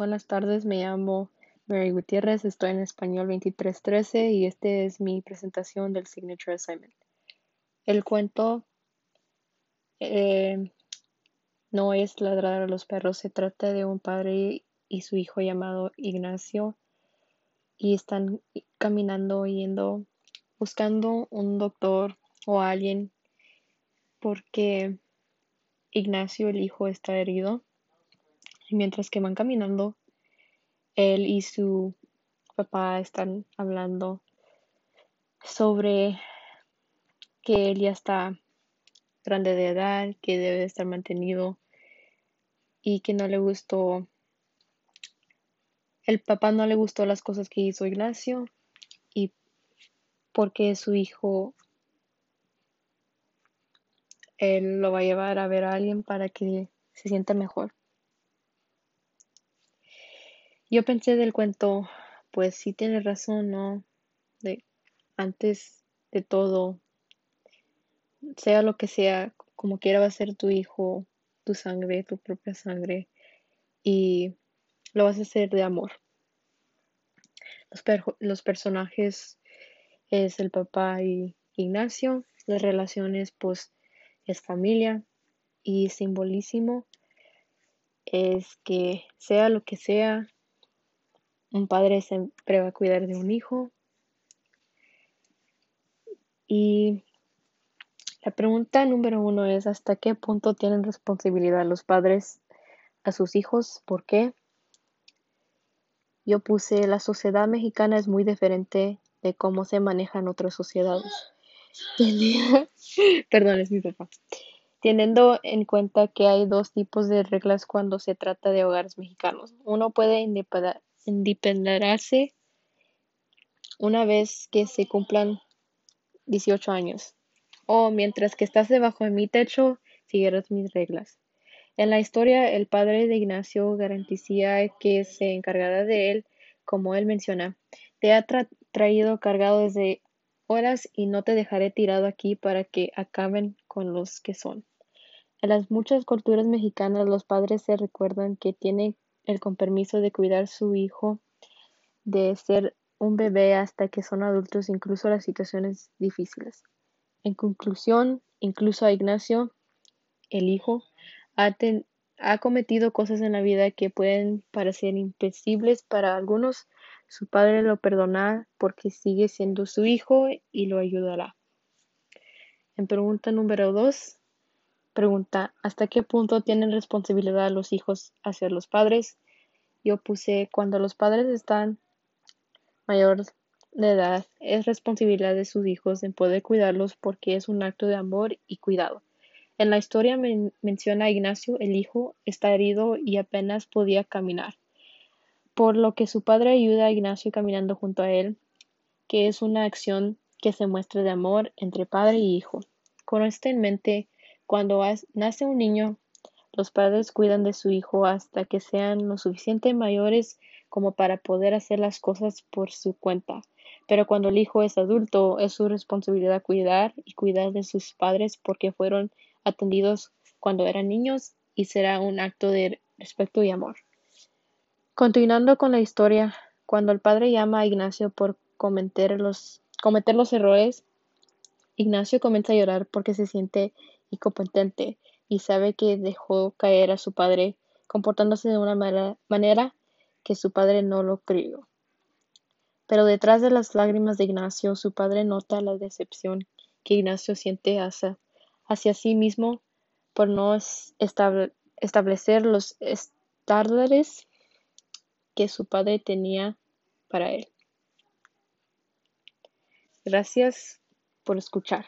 Buenas tardes, me llamo Mary Gutiérrez, estoy en español 2313 y este es mi presentación del Signature Assignment. El cuento eh, no es ladrar a los perros, se trata de un padre y su hijo llamado Ignacio y están caminando yendo buscando un doctor o alguien porque Ignacio el hijo está herido y mientras que van caminando, él y su papá están hablando sobre que él ya está grande de edad, que debe estar mantenido y que no le gustó, el papá no le gustó las cosas que hizo Ignacio y porque su hijo él lo va a llevar a ver a alguien para que se sienta mejor. Yo pensé del cuento, pues sí tiene razón, ¿no? De antes de todo, sea lo que sea, como quiera va a ser tu hijo, tu sangre, tu propia sangre, y lo vas a hacer de amor. Los, los personajes es el papá y Ignacio, las relaciones pues es familia y simbolísimo es que sea lo que sea, un padre siempre va a cuidar de un hijo. Y la pregunta número uno es, ¿hasta qué punto tienen responsabilidad los padres a sus hijos? ¿Por qué? Yo puse, la sociedad mexicana es muy diferente de cómo se maneja en otras sociedades. Perdón, es mi papá. Teniendo en cuenta que hay dos tipos de reglas cuando se trata de hogares mexicanos. Uno puede independizarse una vez que se cumplan 18 años. O mientras que estás debajo de mi techo, siguieras mis reglas. En la historia, el padre de Ignacio garantizía que se encargará de él, como él menciona. Te ha traído cargado desde horas y no te dejaré tirado aquí para que acaben con los que son. En las muchas culturas mexicanas, los padres se recuerdan que tienen el compromiso de cuidar su hijo de ser un bebé hasta que son adultos, incluso las situaciones difíciles. En conclusión, incluso a Ignacio, el hijo, ha, ha cometido cosas en la vida que pueden parecer imposibles para algunos. Su padre lo perdona porque sigue siendo su hijo y lo ayudará. En pregunta número dos, Pregunta: ¿Hasta qué punto tienen responsabilidad los hijos hacia los padres? Yo puse: Cuando los padres están mayor de edad, es responsabilidad de sus hijos en poder cuidarlos porque es un acto de amor y cuidado. En la historia menciona a Ignacio, el hijo, está herido y apenas podía caminar, por lo que su padre ayuda a Ignacio caminando junto a él, que es una acción que se muestra de amor entre padre y hijo. Con esto en mente, cuando nace un niño, los padres cuidan de su hijo hasta que sean lo suficiente mayores como para poder hacer las cosas por su cuenta. Pero cuando el hijo es adulto, es su responsabilidad cuidar y cuidar de sus padres porque fueron atendidos cuando eran niños y será un acto de respeto y amor. Continuando con la historia, cuando el padre llama a Ignacio por cometer los, cometer los errores, Ignacio comienza a llorar porque se siente y competente, y sabe que dejó caer a su padre, comportándose de una manera que su padre no lo creyó. Pero detrás de las lágrimas de Ignacio, su padre nota la decepción que Ignacio siente hacia, hacia sí mismo por no establecer los estándares que su padre tenía para él. Gracias por escuchar.